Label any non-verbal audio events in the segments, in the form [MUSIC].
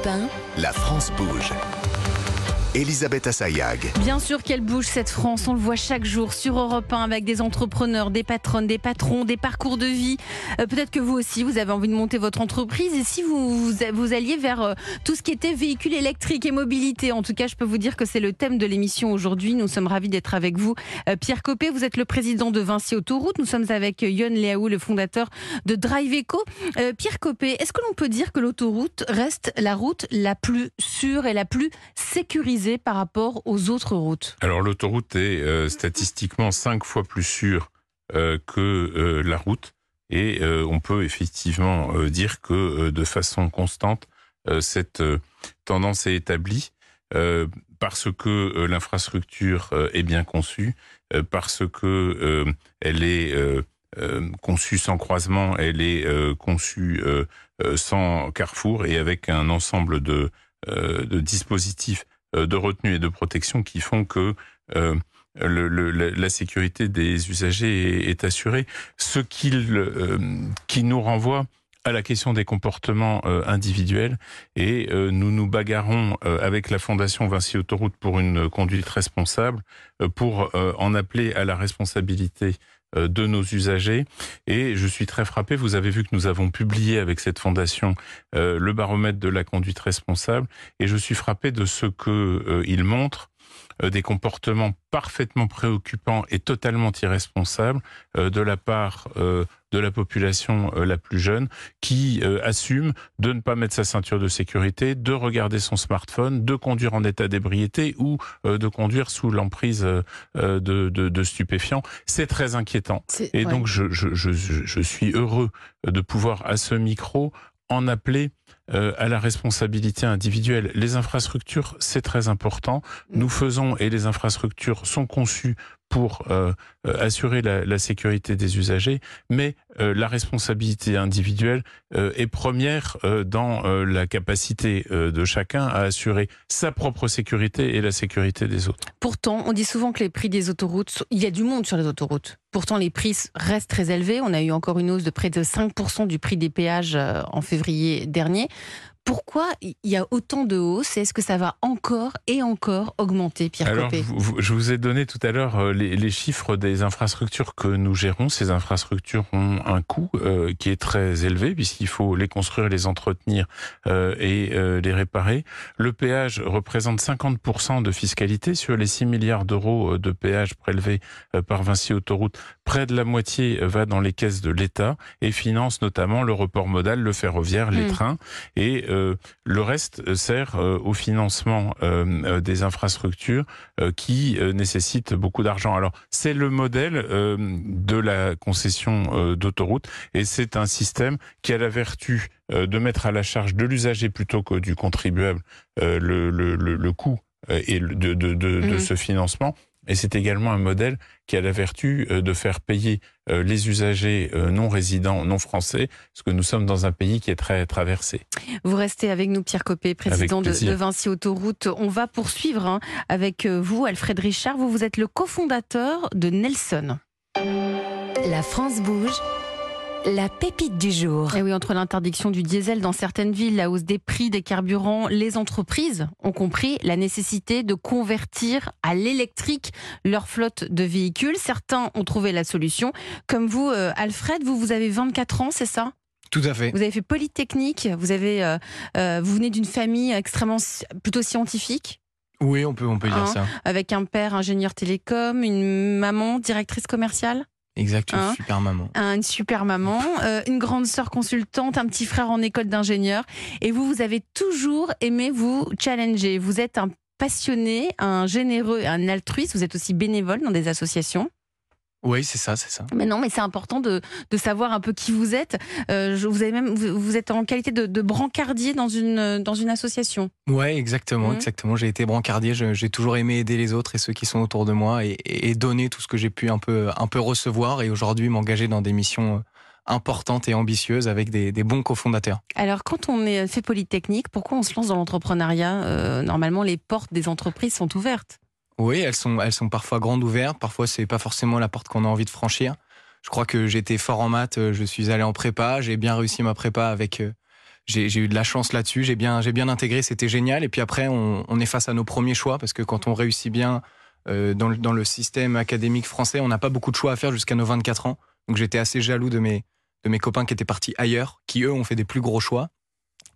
Europe 1, La France bouge. Elisabeth Assayag. Bien sûr qu'elle bouge cette France, on le voit chaque jour sur Europe 1 avec des entrepreneurs, des patronnes, des patrons, des parcours de vie. Euh, Peut-être que vous aussi, vous avez envie de monter votre entreprise et si vous, vous, alliez vers euh, tout ce qui était véhicule électrique et mobilité, en tout cas, je peux vous dire que c'est le thème de l'émission aujourd'hui. Nous sommes ravis d'être avec vous. Euh, Pierre Copé, vous êtes le président de Vinci Autoroute. Nous sommes avec Yon Léaou, le fondateur de Drive Eco. Pierre Copé, est-ce que l'on peut dire que l'autoroute reste la route la plus sûre et la plus sécurisée par rapport aux autres routes. Alors l'autoroute est euh, statistiquement cinq fois plus sûre euh, que euh, la route. Et on peut effectivement dire que de façon constante cette tendance est établie parce que l'infrastructure est bien conçue, parce que elle est conçue sans croisement, elle est conçue sans carrefour et avec un ensemble de, dispositifs de retenue et de protection qui font que euh, le, le, la, sécurité des usagers est, assurée. Ce euh, qui nous renvoie à la question des comportements euh, individuels et euh, nous nous bagarrons euh, avec la Fondation Vinci Autoroute pour une conduite responsable euh, pour euh, en appeler à la responsabilité euh, de nos usagers. Et je suis très frappé, vous avez vu que nous avons publié avec cette fondation euh, le baromètre de la conduite responsable. Et je suis frappé de ce que euh, montre. euh, des comportements parfaitement préoccupants et totalement irresponsables euh, de la part euh, de la population euh, la plus jeune qui euh, assume de ne pas mettre sa ceinture de sécurité, de regarder son smartphone, de conduire en état d'ébriété ou euh, de conduire sous l'emprise euh, euh, de, de, de stupéfiants. C'est très inquiétant. Et ouais. donc je, je, je, je suis heureux de pouvoir à ce micro en appeler euh, à la responsabilité individuelle. Les infrastructures, c'est très important. Nous faisons et les infrastructures sont conçues pour euh, euh, assurer la, sécurité des usagers, mais euh, la responsabilité individuelle est première dans la capacité de chacun à assurer sa propre sécurité et la sécurité des autres. Pourtant, on dit souvent que les prix des autoroutes, il y a du monde sur les autoroutes. Pourtant, les prix restent très élevés. On a eu encore une hausse de près de 5% du prix des péages en février dernier. Pourquoi il y a autant de hausse et est-ce que ça va encore et encore augmenter, Pierre Alors, vous- je vous ai donné tout à l'heure euh, les, les chiffres des infrastructures que nous gérons. Ces infrastructures ont un coût euh, qui est très élevé puisqu'il faut les construire, les entretenir euh, et euh, les réparer. Le péage représente 50% de fiscalité sur les 6 milliards d'euros de péages prélevés par Vinci Autoroute. Près de la moitié va dans les caisses de l'État et finance notamment le report modal, le ferroviaire, les Mm. trains et le reste euh, sert euh, au financement euh, euh, des infrastructures euh, qui euh, nécessitent beaucoup d'argent. Alors c'est le modèle euh, de la concession euh, d'autoroute et c'est un système qui a la vertu euh, de mettre à la charge de l'usager plutôt que du contribuable euh, le, le, le, le coût euh, et de, de, de, de Mhm. ce financement. Et c'est également un modèle qui a la vertu euh, de faire payer euh, les usagers euh, non résidents, non français, parce que nous sommes dans un pays qui est très traversé. Vous restez avec nous, Pierre Copé, président de, de Vinci Autoroute. On va poursuivre hein, avec vous, Alfred Richard. Vous, vous êtes le cofondateur de Nelson. la France bouge, la pépite du jour. Et oui, entre l'interdiction du diesel dans certaines villes, la hausse des prix des carburants, les entreprises ont compris la nécessité de convertir à l'électrique leur flotte de véhicules. Certains ont trouvé la solution. Comme vous, euh, Alfred, vous, vous avez 24 ans, c'est ça? Tout à fait. Vous avez fait Polytechnique, vous, avez, euh, euh, vous venez d'une famille extrêmement plutôt scientifique, Oui, on peut, on peut dire Hein? ça. avec un père ingénieur télécom, une maman directrice commerciale? Exact, une Hein super maman. un- une super maman, euh, une grande sœur consultante, un petit frère en école d'ingénieur. Et vous, vous avez toujours aimé vous challenger. Vous êtes un passionné, un généreux un altruiste. Vous êtes aussi bénévole dans des associations. Oui, c'est ça, c'est ça. Mais non, mais c'est important de, de savoir un peu qui vous êtes. Euh, je- vous, avez même, vous, vous êtes en qualité de, de brancardier dans une, dans une association. Ouais, exactement, Mhm. exactement. J'ai été brancardier, j'ai toujours aimé aider les autres et ceux qui sont autour de moi et, donner tout ce que j'ai pu un peu, un peu recevoir et aujourd'hui m'engager dans des missions euh, importantes et ambitieuses avec des, des bons cofondateurs. Alors, quand on est fait Polytechnique, pourquoi on se lance dans l'entrepreneuriat? Euh, Normalement, les portes des entreprises sont ouvertes. Oui, elles sont, elles sont parfois grandes ouvertes, parfois c'est pas forcément la porte qu'on a envie de franchir. Je crois que j'étais fort en maths, euh, je suis allé en prépa, j'ai bien réussi ma prépa avec. euh, j'ai eu de la chance là-dessus, j'ai bien, bien intégré, c'était génial. Et puis après, on, on, est face à nos premiers choix parce que quand on réussit bien euh, dans, le, dans, le, système académique français, on n'a pas beaucoup de choix à faire jusqu'à nos 24 ans. Donc j'étais assez jaloux de mes, de mes copains qui étaient partis ailleurs, qui eux ont fait des plus gros choix.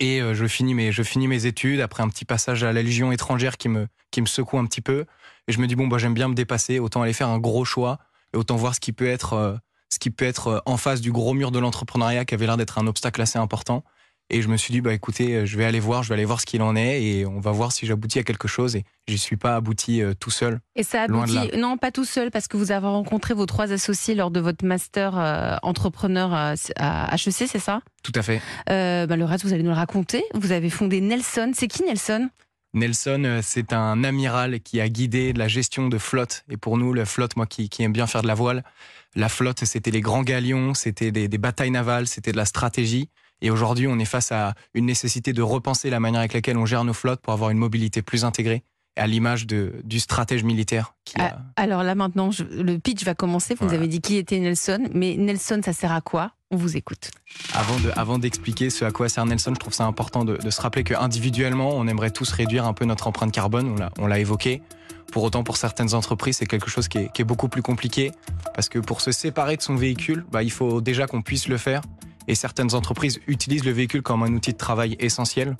Et euh, je, finis mes, je finis mes études après un petit passage à la Légion étrangère qui me, qui me secoue un petit peu. Et je me dis, bon, bah, j'aime bien me dépasser, autant aller faire un gros choix et autant voir ce qui peut être, euh, ce qui peut être en face du gros mur de l'entrepreneuriat qui avait l'air d'être un obstacle assez important. Et je me suis dit, bah écoutez, euh, je vais aller voir, je vais aller voir ce qu'il en est et on va voir si j'aboutis à quelque chose. Et j'y suis pas abouti euh, tout seul. Et ça aboutit, non, pas tout seul, parce que vous avez rencontré vos trois associés lors de votre master euh, entrepreneur à HEC, c'est ça? Tout à fait. Euh, bah, le reste, vous allez nous le raconter. Vous avez fondé Nelson. C'est qui Nelson? Nelson, c'est un amiral qui a guidé la gestion de flotte. Et pour nous, la flotte, moi qui, qui aime bien faire de la voile, la flotte, c'était les grands galions, c'était des, des batailles navales, c'était de la stratégie. Et aujourd'hui, on est face à une nécessité de repenser la manière avec laquelle on gère nos flottes pour avoir une mobilité plus intégrée à l'image du stratège militaire. Qui ah, Alors là maintenant, le pitch va commencer. Vous nous avez dit qui était Nelson, mais Nelson, ça sert à quoi? On vous écoute. Avant, de, avant d'expliquer ce à quoi sert Nelson, je trouve ça important de, se rappeler qu'individuellement, on aimerait tous réduire un peu notre empreinte carbone. On l'a, on l'a évoqué. Pour autant, pour certaines entreprises, c'est quelque chose qui est, qui est, beaucoup plus compliqué parce que pour se séparer de son véhicule, bah, il faut déjà qu'on puisse le faire et certaines entreprises utilisent le véhicule comme un outil de travail essentiel.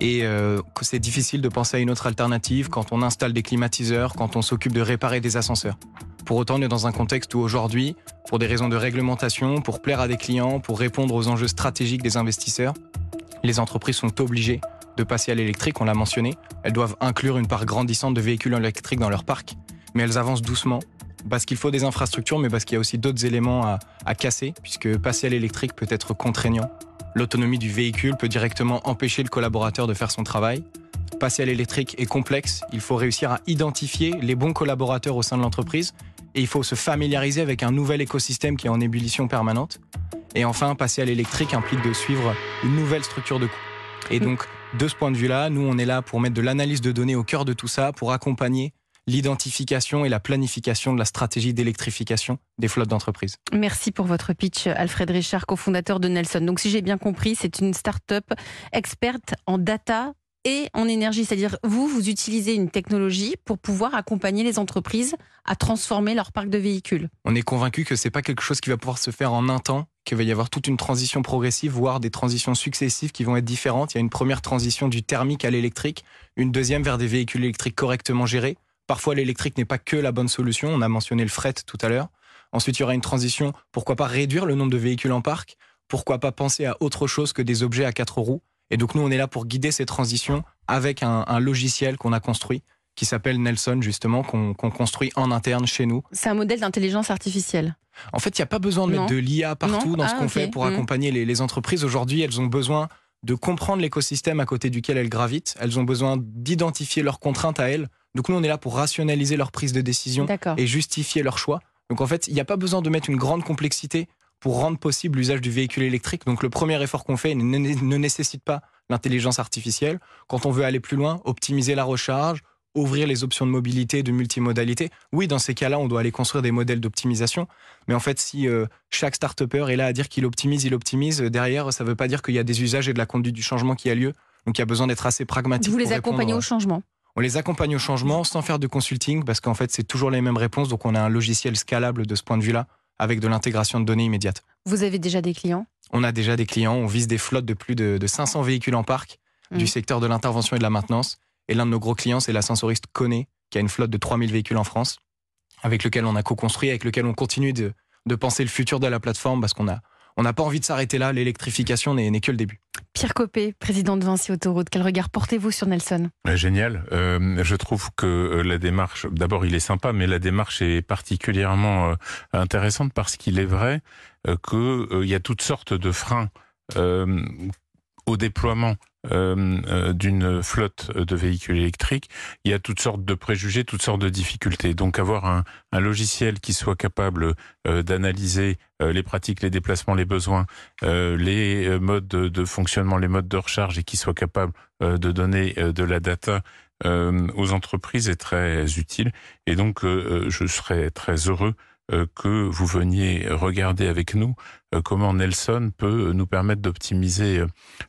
Et euh, c'est difficile de penser à une autre alternative quand on installe des climatiseurs, quand on s'occupe de réparer des ascenseurs. Pour autant, on est dans un contexte où aujourd'hui, pour des raisons de réglementation, pour plaire à des clients, pour répondre aux enjeux stratégiques des investisseurs, les entreprises sont obligées de passer à l'électrique, on l'a mentionné. Elles doivent inclure une part grandissante de véhicules électriques dans leur parc, mais elles avancent doucement parce qu'il faut des infrastructures, mais parce qu'il y a aussi d'autres éléments à, casser, puisque passer à l'électrique peut être contraignant. L'autonomie du véhicule peut directement empêcher le collaborateur de faire son travail. Passer à l'électrique est complexe, il faut réussir à identifier les bons collaborateurs au sein de l'entreprise, et il faut se familiariser avec un nouvel écosystème qui est en ébullition permanente. Et enfin, passer à l'électrique implique de suivre une nouvelle structure de coût. Et donc, de ce point de vue-là, nous, on est là pour mettre de l'analyse de données au cœur de tout ça, pour accompagner l'identification et la planification de la stratégie d'électrification des flottes d'entreprises. Merci pour votre pitch, Alfred Richard, cofondateur de Nelson. Donc, si j'ai bien compris, c'est une start-up experte en data et en énergie. C'est-à-dire, vous, vous utilisez une technologie pour pouvoir accompagner les entreprises à transformer leur parc de véhicules. On est convaincu que c'est pas quelque chose qui va pouvoir se faire en un temps, qu'il va y avoir toute une transition progressive, voire des transitions successives qui vont être différentes. Il y a une première transition du thermique à l'électrique, une deuxième vers des véhicules électriques correctement gérés, Parfois, l'électrique n'est pas que la bonne solution. On a mentionné le fret tout à l'heure. Ensuite, il y aura une transition. Pourquoi pas réduire le nombre de véhicules en parc? Pourquoi pas penser à autre chose que des objets à quatre roues? Et donc, nous, on est là pour guider ces transitions avec un, logiciel qu'on a construit qui s'appelle Nelson, justement, qu'on construit en interne chez nous. C'est un modèle d'intelligence artificielle. En fait, il n'y a pas besoin de mettre de l'IA partout dans ce ah, qu'on fait pour mmh. accompagner les, les entreprises. Aujourd'hui, elles ont besoin de comprendre l'écosystème à côté duquel elles gravitent. Elles ont besoin d'identifier leurs contraintes à elles donc nous, on est là pour rationaliser leur prise de décision et justifier leur choix. Donc en fait, il n'y a pas besoin de mettre une grande complexité pour rendre possible l'usage du véhicule électrique. Donc le premier effort qu'on fait ne, ne nécessite pas l'intelligence artificielle. Quand on veut aller plus loin, optimiser la recharge, ouvrir les options de mobilité, de multimodalité. Oui, dans ces cas-là, on doit aller construire des modèles d'optimisation. Mais en fait, si euh, chaque start-upper est là à dire qu'il optimise, il optimise, derrière, ça ne veut pas dire qu'il y a des usages et de la conduite du changement qui a lieu. Donc il y a besoin d'être assez pragmatique. Vous les accompagnez au changement on les accompagne au changement sans faire de consulting parce qu'en fait, c'est toujours les mêmes réponses. Donc, on a un logiciel scalable de ce point de vue-là avec de l'intégration de données immédiate. Vous avez déjà des clients? On a déjà des clients. On vise des flottes de plus de, 500 véhicules en parc du mmh. secteur de l'intervention et de la maintenance. Et l'un de nos gros clients, c'est l'ascensoriste Kone, qui a une flotte de 3000 véhicules en France, avec lequel on a co-construit, avec lequel on continue de, de penser le futur de la plateforme parce qu'on a, on n'a pas envie de s'arrêter là. L'électrification n'est que le début. Pierre Copé, président de Vinci Autoroute, quel regard portez-vous sur Nelson? Génial. Euh, je trouve que euh, la démarche, d'abord il est sympa, mais la démarche est particulièrement euh, intéressante parce qu'il est vrai qu'il y a toutes sortes de freins au déploiement euh, euh, d'une flotte de véhicules électriques, il y a toutes sortes de préjugés, toutes sortes de difficultés. Donc avoir un, un logiciel qui soit capable euh, d'analyser les pratiques, les déplacements, les besoins, les modes de, fonctionnement, les modes de recharge et qui soit capable de donner de la data aux entreprises est très utile. Et donc je serais très heureux que vous veniez regarder avec nous comment Nelson peut nous permettre d'optimiser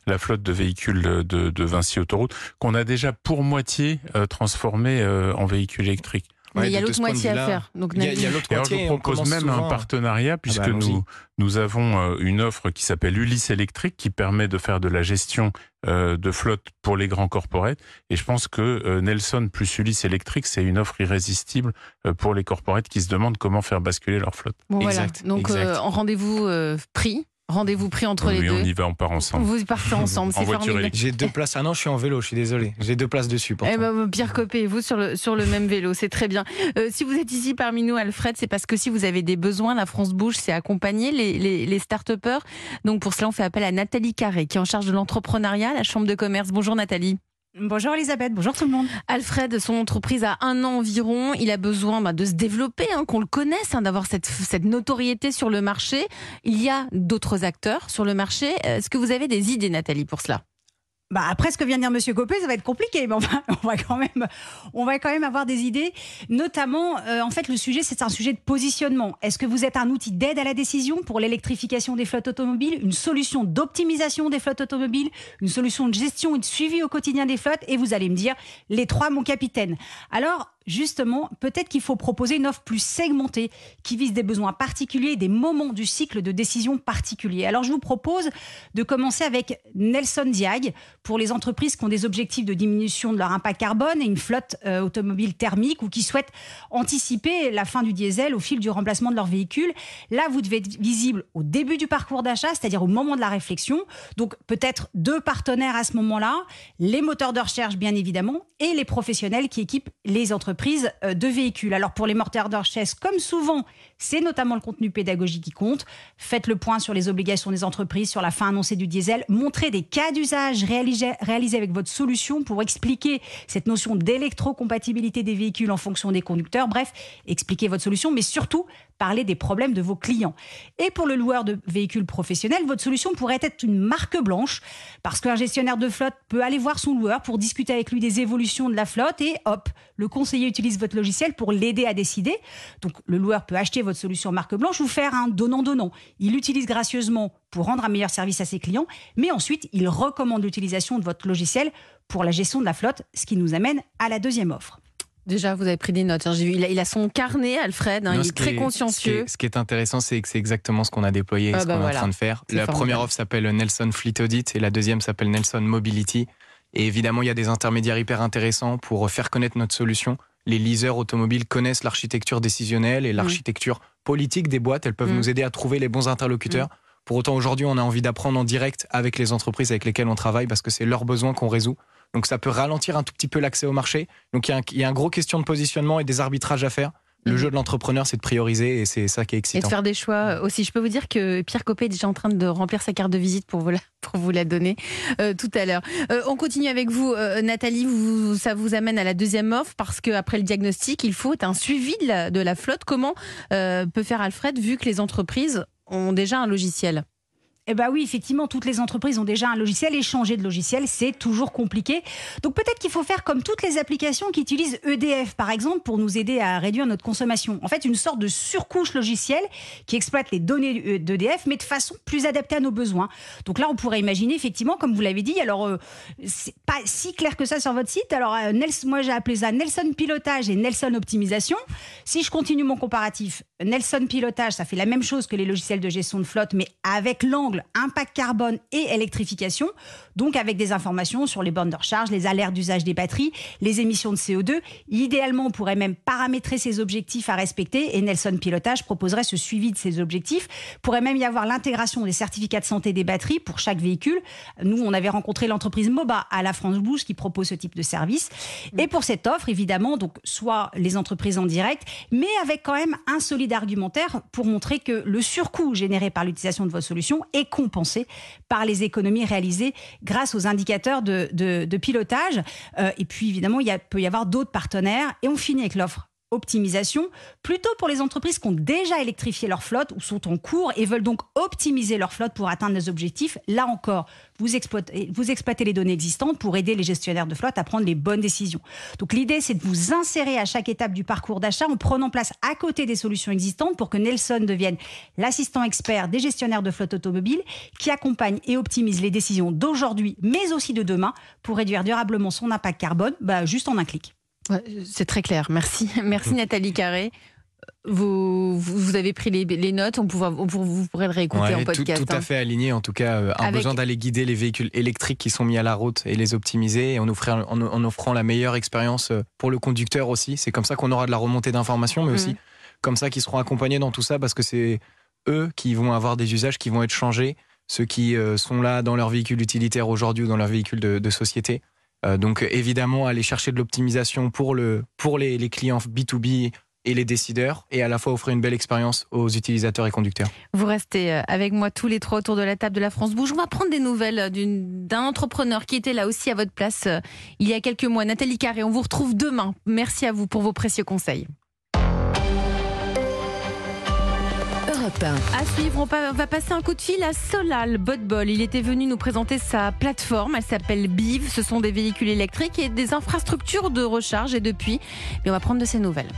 la flotte de véhicules de, de Vinci Autoroute qu'on a déjà pour moitié transformé en véhicules électriques. Mais il y a l'autre moitié à faire. Donc, il y a, l'autre moitié. Je vous propose même un partenariat ah puisque bah, nous, nous avons euh, une offre qui s'appelle Ulysse électrique qui permet de faire de la gestion euh, de flotte pour les grands corporates. Et je pense que euh, Nelson plus Ulysse électrique, c'est une offre irrésistible pour les corporates qui se demandent comment faire basculer leur flotte. exact. Donc, en rendez-vous pris Rendez-vous pris entre les deux. on y va, on part ensemble. Vous partez ensemble, c'est formidable. J'ai deux places. Ah non, je suis en vélo, je suis désolé. J'ai deux places dessus. Eh ben, Pierre Copé et vous sur le, sur le même vélo, c'est très bien. Euh, si vous êtes ici parmi nous, Alfred, c'est parce que si vous avez des besoins, la France Bouge, c'est accompagner les, les, les start-upers. Donc pour cela, on fait appel à Nathalie Carré, qui est en charge de l'entrepreneuriat à la Chambre de commerce. Bonjour Nathalie. Bonjour Elisabeth, bonjour tout le monde. Alfred, son entreprise a un an environ, il a besoin bah, de se développer, hein, qu'on le connaisse, hein, d'avoir cette, cette notoriété sur le marché. Il y a d'autres acteurs sur le marché. Est-ce que vous avez des idées, Nathalie, pour cela? Bah après ce que vient de dire Monsieur Copé, ça va être compliqué, mais on va, [LAUGHS] on va quand même, on va quand même avoir des idées. Notamment, euh, en fait, le sujet, c'est un sujet de positionnement. Est-ce que vous êtes un outil d'aide à la décision pour l'électrification des flottes automobiles, une solution d'optimisation des flottes automobiles, une solution de gestion et de suivi au quotidien des flottes? Et vous allez me dire, les trois, mon capitaine. Alors, justement, peut-être qu'il faut proposer une offre plus segmentée qui vise des besoins particuliers, des moments du cycle de décision particuliers. Alors, je vous propose de commencer avec Nelson Diag pour les entreprises qui ont des objectifs de diminution de leur impact carbone et une flotte euh, automobile thermique ou qui souhaitent anticiper la fin du diesel au fil du remplacement de leur véhicule. Là, vous devez être visible au début du parcours d'achat, c'est-à-dire au moment de la réflexion. Donc, peut-être deux partenaires à ce moment-là, les moteurs de recherche, bien évidemment, et les professionnels qui équipent les entreprises euh, de véhicules. Alors pour les morteurs d'orchestre, comme souvent, c'est notamment le contenu pédagogique qui compte. Faites le point sur les obligations des entreprises, sur la fin annoncée du diesel. Montrez des cas d'usage réalisés avec votre solution pour expliquer cette notion d'électrocompatibilité des véhicules en fonction des conducteurs. Bref, expliquez votre solution, mais surtout parler des problèmes de vos clients. Et pour le loueur de véhicules professionnels, votre solution pourrait être une marque blanche, parce qu'un gestionnaire de flotte peut aller voir son loueur pour discuter avec lui des évolutions de la flotte et hop, le conseiller utilise votre logiciel pour l'aider à décider. Donc le loueur peut acheter votre solution marque blanche ou faire un donnant-donnant. Il l'utilise gracieusement pour rendre un meilleur service à ses clients, mais ensuite il recommande l'utilisation de votre logiciel pour la gestion de la flotte, ce qui nous amène à la deuxième offre. Déjà, vous avez pris des notes. Hein. il, a, il, a, son carnet, Alfred. Hein. il est très consciencieux. Ce qui est, intéressant, c'est que c'est exactement ce qu'on a déployé, ah ce bah qu'on est en train de faire. La première offre s'appelle Nelson Fleet Audit et la deuxième s'appelle Nelson Mobility. Et évidemment, il y a des intermédiaires hyper intéressants pour faire connaître notre solution. Les leasers automobiles connaissent l'architecture décisionnelle et mm. l'architecture politique des boîtes. Elles peuvent mm. nous aider à trouver les bons interlocuteurs. Mm. Pour autant, aujourd'hui, on a envie d'apprendre en direct avec les entreprises avec lesquelles on travaille parce que c'est leurs besoins qu'on résout. Donc ça peut ralentir un tout petit peu l'accès au marché. Donc il y, a un, il y a un gros question de positionnement et des arbitrages à faire. Le mhm. jeu de l'entrepreneur, c'est de prioriser et c'est ça qui est excitant. Et de faire des choix aussi. Je peux vous dire que Pierre Copé est déjà en train de remplir sa carte de visite pour vous la, pour vous la donner euh, tout à l'heure. Euh, on continue avec vous, euh, Nathalie. Vous, ça vous amène à la deuxième offre parce qu'après le diagnostic, il faut un suivi de la, de la flotte. Comment peut faire Alfred vu que les entreprises ont déjà un logiciel? Eh bien oui, effectivement, toutes les entreprises ont déjà un logiciel et changer de logiciel, c'est toujours compliqué. Donc peut-être qu'il faut faire comme toutes les applications qui utilisent EDF, par exemple, pour nous aider à réduire notre consommation. En fait, une sorte de surcouche logicielle qui exploite les données d'EDF, mais de façon plus adaptée à nos besoins. Donc là, on pourrait imaginer, effectivement, comme vous l'avez dit, alors euh, c'est pas si clair que ça sur votre site. Alors euh, moi, j'ai appelé ça Nelson Pilotage et Nelson Optimisation. Si je continue mon comparatif, Nelson Pilotage, ça fait la même chose que les logiciels de gestion de flotte, mais avec l'angle impact carbone et électrification, donc avec des informations sur les bornes de recharge, les alertes d'usage des batteries, les émissions de CO2. Idéalement, on pourrait même paramétrer ces objectifs à respecter et Nelson Pilotage proposerait ce suivi de ces objectifs. Pourrait même y avoir l'intégration des certificats de santé des batteries pour chaque véhicule. Nous, on avait rencontré l'entreprise MOBA à la France Bouge qui propose ce type de service. Et pour cette offre, évidemment, donc soit les entreprises en direct, mais avec quand même un solide argumentaire pour montrer que le surcoût généré par l'utilisation de vos solutions est compensé par les économies réalisées grâce aux indicateurs de, pilotage. Euh, et puis évidemment, il peut y avoir d'autres partenaires. Et on finit avec l'offre optimisation, plutôt pour les entreprises qui ont déjà électrifié leur flotte ou sont en cours et veulent donc optimiser leur flotte pour atteindre les objectifs. Là encore, vous exploitez, vous exploitez les données existantes pour aider les gestionnaires de flotte à prendre les bonnes décisions. Donc l'idée, c'est de vous insérer à chaque étape du parcours d'achat en prenant place à côté des solutions existantes pour que Nelson devienne l'assistant expert des gestionnaires de flotte automobile qui accompagne et optimise les décisions d'aujourd'hui, mais aussi de demain pour réduire durablement son impact carbone, bah, juste en un clic. C'est très clair. Merci, [LAUGHS] merci [LAUGHS] Nathalie Carré. Vous, avez pris les, les notes, on pourra, on vous pourrez le réécouter en Ouais, tout, podcast. tout à hein. fait aligné. En tout cas, euh, un Avec- besoin d'aller guider les véhicules électriques qui sont mis à la route et les optimiser et en offrant, en, en offrant la meilleure expérience euh, pour le conducteur aussi. C'est comme ça qu'on aura de la remontée d'informations, mais aussi Mhm. comme ça qu'ils seront accompagnés dans tout ça parce que c'est eux qui vont avoir des usages qui vont être changés, ceux qui euh, sont là dans leur véhicule utilitaire aujourd'hui ou dans leur véhicule de, de société. Euh, donc évidemment, aller chercher de l'optimisation pour, le, pour les, clients B2B et les décideurs et à la fois offrir une belle expérience aux utilisateurs et conducteurs. Vous restez euh, avec moi tous les trois autour de la table de la France Bouge. On va prendre des nouvelles euh, d'un entrepreneur qui était là aussi à votre place il y a quelques mois, Nathalie Carré. On vous retrouve demain. Merci à vous pour vos précieux conseils. Europe 1. À suivre, on va passer un coup de fil à Solal Botbol. Il était venu nous présenter sa plateforme. Elle s'appelle BIV. Ce sont des véhicules électriques et des infrastructures de recharge. Et depuis, mais on va prendre de ses nouvelles.